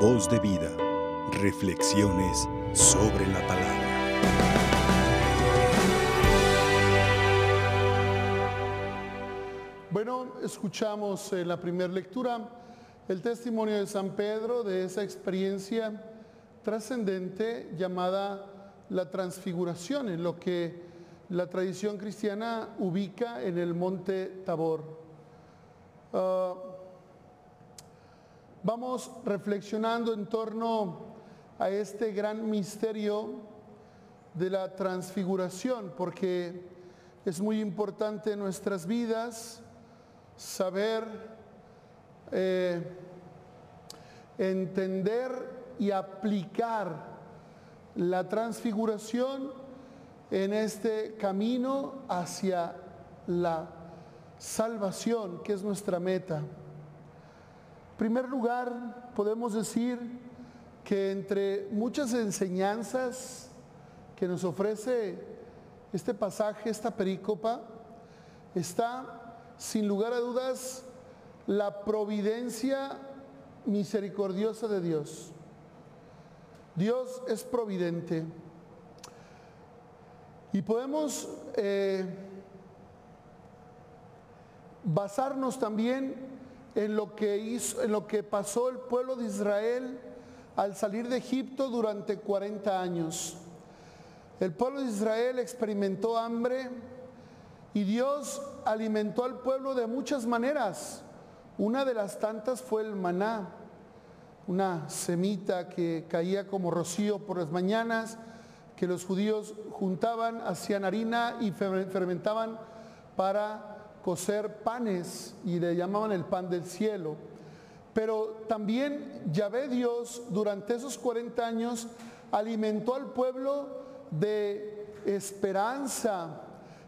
Voz de vida. Reflexiones sobre la palabra. Bueno, escuchamos en la primera lectura el testimonio de San Pedro de esa experiencia trascendente llamada la transfiguración, en lo que la tradición cristiana ubica en el monte Tabor. Ah, vamos reflexionando en torno a este gran misterio de la transfiguración, porque es muy importante en nuestras vidas saber, eh, entender y aplicar la transfiguración en este camino hacia la salvación, que es nuestra meta. Primer lugar, podemos decir que entre muchas enseñanzas que nos ofrece este pasaje, esta perícopa, está sin lugar a dudas la providencia misericordiosa de Dios. Dios es providente. Y podemos eh, basarnos también en lo, que hizo, en lo que pasó el pueblo de Israel al salir de Egipto durante 40 años. El pueblo de Israel experimentó hambre y Dios alimentó al pueblo de muchas maneras. Una de las tantas fue el maná una semita que caía como rocío por las mañanas, que los judíos juntaban, hacían harina y fermentaban para cocer panes y le llamaban el pan del cielo. Pero también Yahvé Dios durante esos 40 años alimentó al pueblo de esperanza,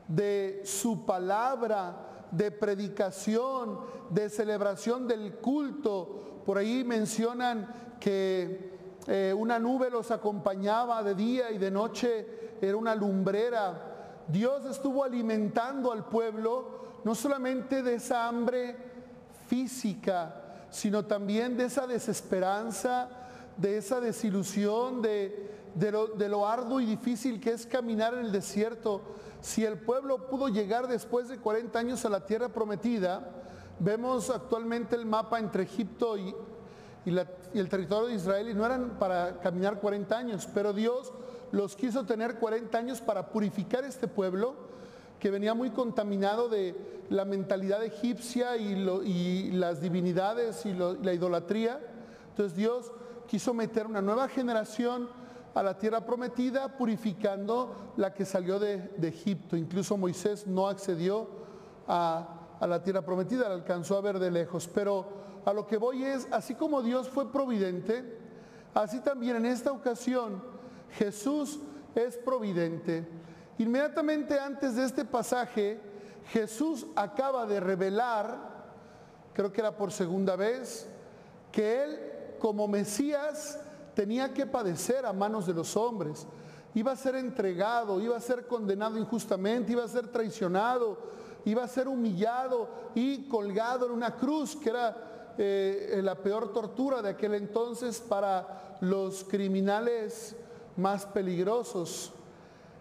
de su palabra, de predicación, de celebración del culto, por ahí mencionan que eh, una nube los acompañaba de día y de noche, era una lumbrera. Dios estuvo alimentando al pueblo no solamente de esa hambre física, sino también de esa desesperanza, de esa desilusión, de, lo, de, lo, arduo y difícil que es caminar en el desierto. Si el pueblo pudo llegar después de 40 años a la tierra prometida, Vemos actualmente el mapa entre Egipto y, el territorio de Israel y no eran para caminar 40 años, pero Dios los quiso tener 40 años para purificar este pueblo que venía muy contaminado de la mentalidad egipcia y, las divinidades y la idolatría. Entonces Dios quiso meter una nueva generación a la tierra prometida, purificando la que salió de Egipto. Incluso Moisés no accedió a a la tierra prometida, la alcanzó a ver de lejos. Pero a lo que voy es, así como Dios fue providente, así también en esta ocasión Jesús es providente. Inmediatamente antes de este pasaje, Jesús acaba de revelar, creo que era por segunda vez, que Él como Mesías tenía que padecer a manos de los hombres. Iba a ser entregado, iba a ser condenado injustamente, iba a ser traicionado, iba a ser humillado y colgado en una cruz, que era eh, la peor tortura de aquel entonces para los criminales más peligrosos.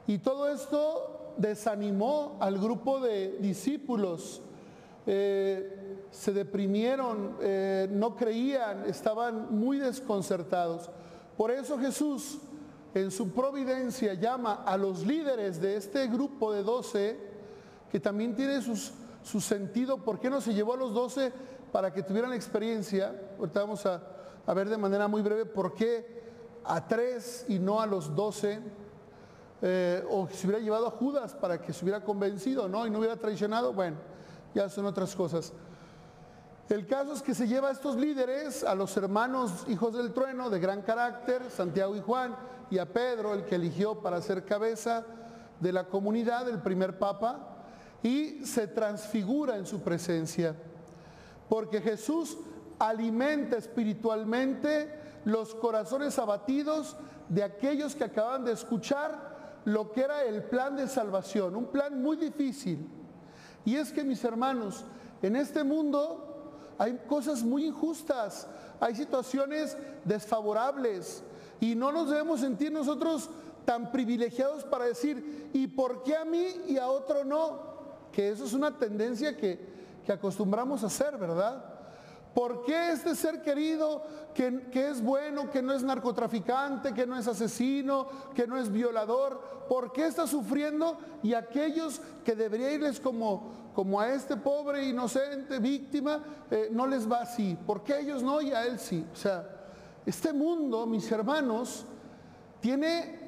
Y todo esto desanimó al grupo de discípulos. Eh, se deprimieron, eh, no creían, estaban muy desconcertados. Por eso Jesús en su providencia llama a los líderes de este grupo de doce que también tiene su sentido. ¿Por qué no se llevó a los doce para que tuvieran experiencia? Ahorita vamos a, ver de manera muy breve por qué a tres y no a los doce. Eh, o se hubiera llevado a Judas para que se hubiera convencido, ¿no? Y no hubiera traicionado. Bueno, ya son otras cosas. El caso es que se lleva a estos líderes, a los hermanos hijos del trueno de gran carácter, Santiago y Juan, y a Pedro, el que eligió para ser cabeza de la comunidad, el primer papa, y se transfigura en su presencia. Porque Jesús alimenta espiritualmente los corazones abatidos de aquellos que acaban de escuchar lo que era el plan de salvación, un plan muy difícil. Y es que mis hermanos, en este mundo hay cosas muy injustas, hay situaciones desfavorables y no nos debemos sentir nosotros tan privilegiados para decir, ¿y por qué a mí y a otro no? Que eso es una tendencia que, que acostumbramos a hacer, ¿verdad? ¿Por qué este ser querido que, es bueno, que no es narcotraficante, que no es asesino, que no es violador, por qué está sufriendo y aquellos que debería irles como, a este pobre inocente víctima, eh, no les va así? ¿Por qué ellos no y a él sí? O sea, este mundo, mis hermanos, tiene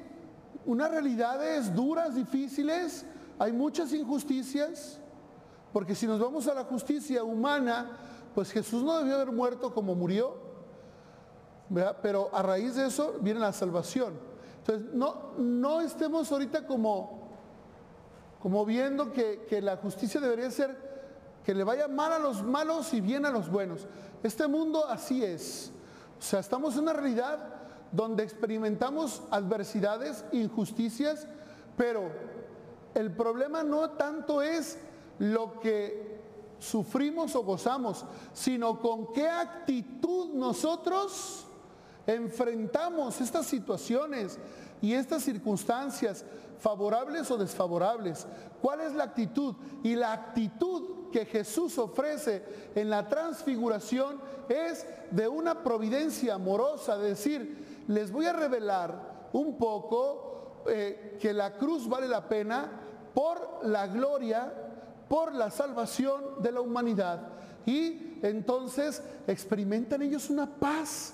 unas realidades duras, difíciles, hay muchas injusticias, porque si nos vamos a la justicia humana, pues Jesús no debió haber muerto como murió, pero a raíz de eso viene la salvación. Entonces, no, no estemos ahorita como, como viendo que, que la justicia debería ser que le vaya mal a los malos y bien a los buenos. Este mundo así es. O sea, estamos en una realidad donde experimentamos adversidades, injusticias, pero el problema no tanto es lo que sufrimos o gozamos, sino con qué actitud nosotros enfrentamos estas situaciones y estas circunstancias, favorables o desfavorables. ¿Cuál es la actitud? Y la actitud que Jesús ofrece en la transfiguración es de una providencia amorosa, de decir, les voy a revelar un poco eh, que la cruz vale la pena por la gloria por la salvación de la humanidad. Y entonces experimentan ellos una paz.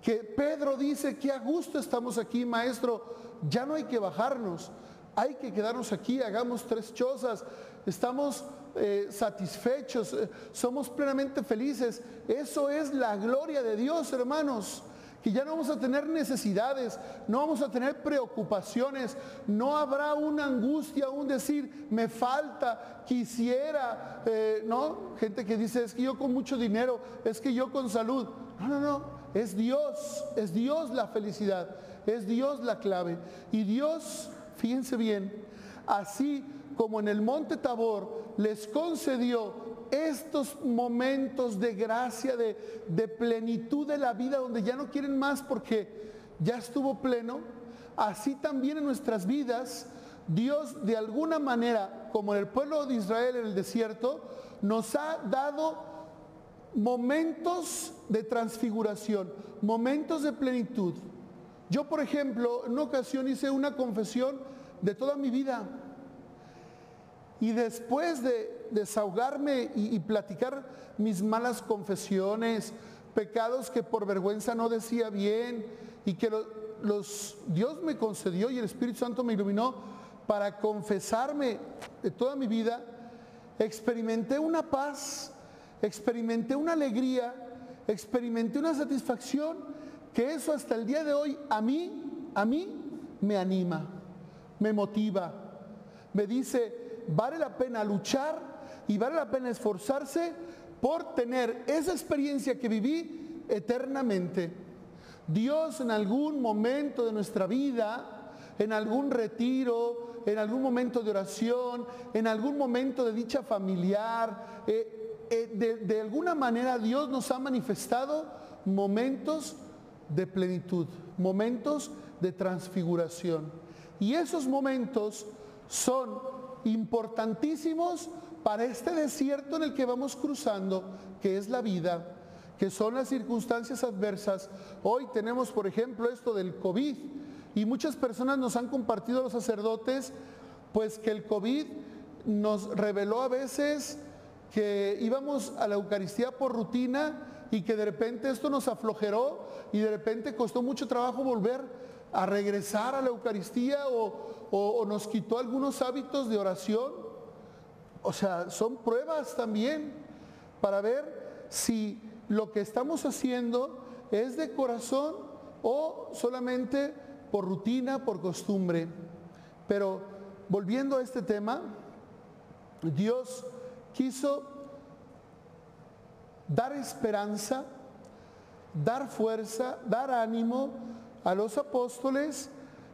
Que Pedro dice que a gusto estamos aquí, maestro, ya no hay que bajarnos, hay que quedarnos aquí, hagamos tres chozas, estamos eh, satisfechos, eh, somos plenamente felices. Eso es la gloria de Dios, hermanos que ya no vamos a tener necesidades, no vamos a tener preocupaciones, no habrá una angustia, un decir, me falta, quisiera, eh, ¿no? Gente que dice, es que yo con mucho dinero, es que yo con salud. No, no, no, es Dios, es Dios la felicidad, es Dios la clave. Y Dios, fíjense bien, así como en el monte Tabor les concedió estos momentos de gracia, de, plenitud de la vida, donde ya no quieren más porque ya estuvo pleno, así también en nuestras vidas, Dios de alguna manera, como en el pueblo de Israel en el desierto, nos ha dado momentos de transfiguración, momentos de plenitud. Yo, por ejemplo, en una ocasión hice una confesión de toda mi vida. Y después de desahogarme y, platicar mis malas confesiones, pecados que por vergüenza no decía bien y que Dios me concedió y el Espíritu Santo me iluminó para confesarme de toda mi vida, experimenté una paz, experimenté una alegría, experimenté una satisfacción que eso hasta el día de hoy a mí, a mí me anima, me motiva, me dice, vale la pena luchar y vale la pena esforzarse por tener esa experiencia que viví eternamente. Dios en algún momento de nuestra vida, en algún retiro, en algún momento de oración, en algún momento de dicha familiar, eh, eh, de, de alguna manera Dios nos ha manifestado momentos de plenitud, momentos de transfiguración. Y esos momentos son importantísimos para este desierto en el que vamos cruzando, que es la vida, que son las circunstancias adversas. Hoy tenemos, por ejemplo, esto del COVID y muchas personas nos han compartido los sacerdotes, pues que el COVID nos reveló a veces que íbamos a la Eucaristía por rutina y que de repente esto nos aflojeró y de repente costó mucho trabajo volver a regresar a la Eucaristía o, nos quitó algunos hábitos de oración. O sea, son pruebas también para ver si lo que estamos haciendo es de corazón o solamente por rutina, por costumbre. Pero volviendo a este tema, Dios quiso dar esperanza, dar fuerza, dar ánimo a los apóstoles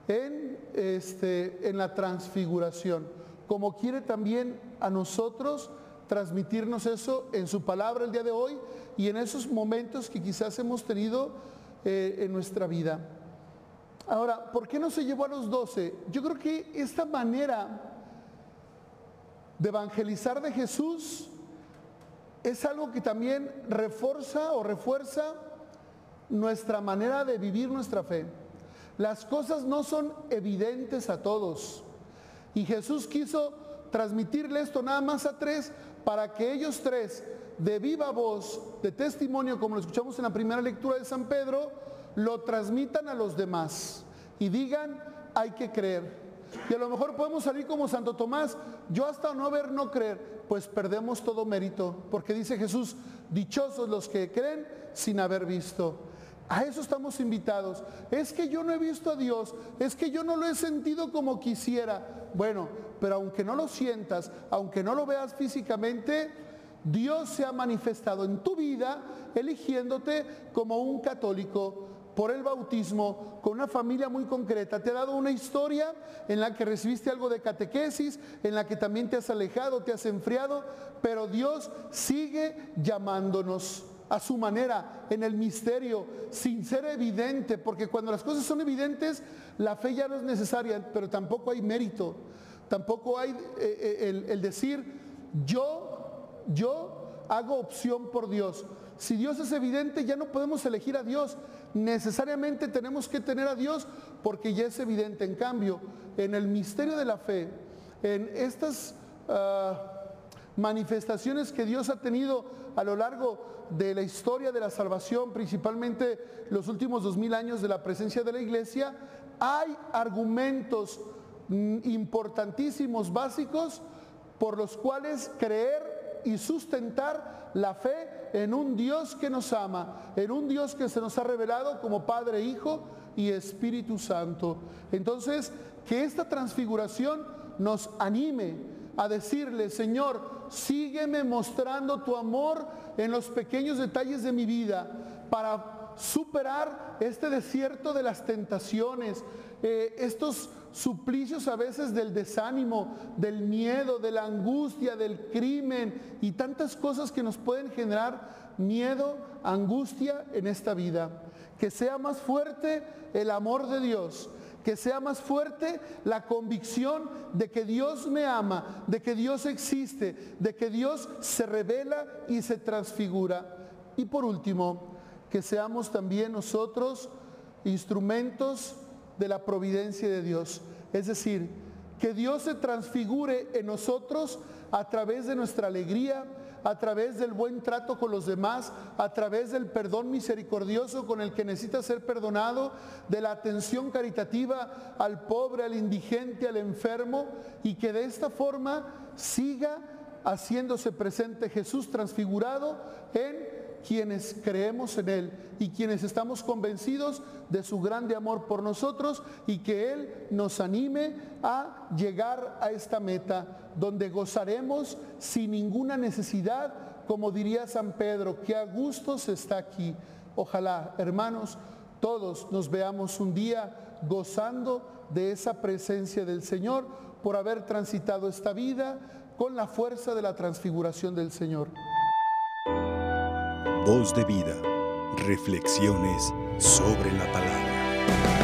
en, este, en la transfiguración, como quiere también a nosotros transmitirnos eso en su palabra el día de hoy y en esos momentos que quizás hemos tenido eh, en nuestra vida. Ahora, ¿por qué no se llevó a los doce? Yo creo que esta manera de evangelizar de Jesús es algo que también refuerza o refuerza nuestra manera de vivir nuestra fe. Las cosas no son evidentes a todos. Y Jesús quiso transmitirle esto nada más a tres para que ellos tres, de viva voz, de testimonio, como lo escuchamos en la primera lectura de San Pedro, lo transmitan a los demás y digan, hay que creer. Y a lo mejor podemos salir como Santo Tomás, yo hasta no ver, no creer, pues perdemos todo mérito, porque dice Jesús, dichosos los que creen sin haber visto. A eso estamos invitados. Es que yo no he visto a Dios, es que yo no lo he sentido como quisiera. Bueno, pero aunque no lo sientas, aunque no lo veas físicamente, Dios se ha manifestado en tu vida eligiéndote como un católico por el bautismo con una familia muy concreta. Te ha dado una historia en la que recibiste algo de catequesis, en la que también te has alejado, te has enfriado, pero Dios sigue llamándonos a su manera, en el misterio, sin ser evidente, porque cuando las cosas son evidentes, la fe ya no es necesaria, pero tampoco hay mérito, tampoco hay eh, eh, el, decir, yo, yo hago opción por Dios. Si Dios es evidente, ya no podemos elegir a Dios. Necesariamente tenemos que tener a Dios porque ya es evidente. En cambio, en el misterio de la fe, en estas ah, manifestaciones que Dios ha tenido a lo largo de la historia de la salvación, principalmente los últimos dos mil años de la presencia de la iglesia, hay argumentos mm, importantísimos, básicos, por los cuales creer y sustentar la fe en un Dios que nos ama, en un Dios que se nos ha revelado como Padre, Hijo y Espíritu Santo. Entonces, que esta transfiguración nos anime a decirle, Señor, sígueme mostrando tu amor en los pequeños detalles de mi vida para superar este desierto de las tentaciones, eh, estos suplicios a veces del desánimo, del miedo, de la angustia, del crimen y tantas cosas que nos pueden generar miedo, angustia en esta vida. Que sea más fuerte el amor de Dios, que sea más fuerte la convicción de que Dios me ama, de que Dios existe, de que Dios se revela y se transfigura. Y por último, que seamos también nosotros instrumentos de la providencia de Dios. Es decir, que Dios se transfigure en nosotros a través de nuestra alegría, a través del buen trato con los demás, a través del perdón misericordioso con el que necesita ser perdonado, de la atención caritativa al pobre, al indigente, al enfermo, y que de esta forma siga haciéndose presente Jesús transfigurado en quienes creemos en Él y quienes estamos convencidos de su grande amor por nosotros y que Él nos anime a llegar a esta meta donde gozaremos sin ninguna necesidad, como diría San Pedro, que a gusto se está aquí. Ojalá, hermanos, todos nos veamos un día gozando de esa presencia del Señor por haber transitado esta vida con la fuerza de la transfiguración del Señor. Voz de vida. Reflexiones sobre la palabra.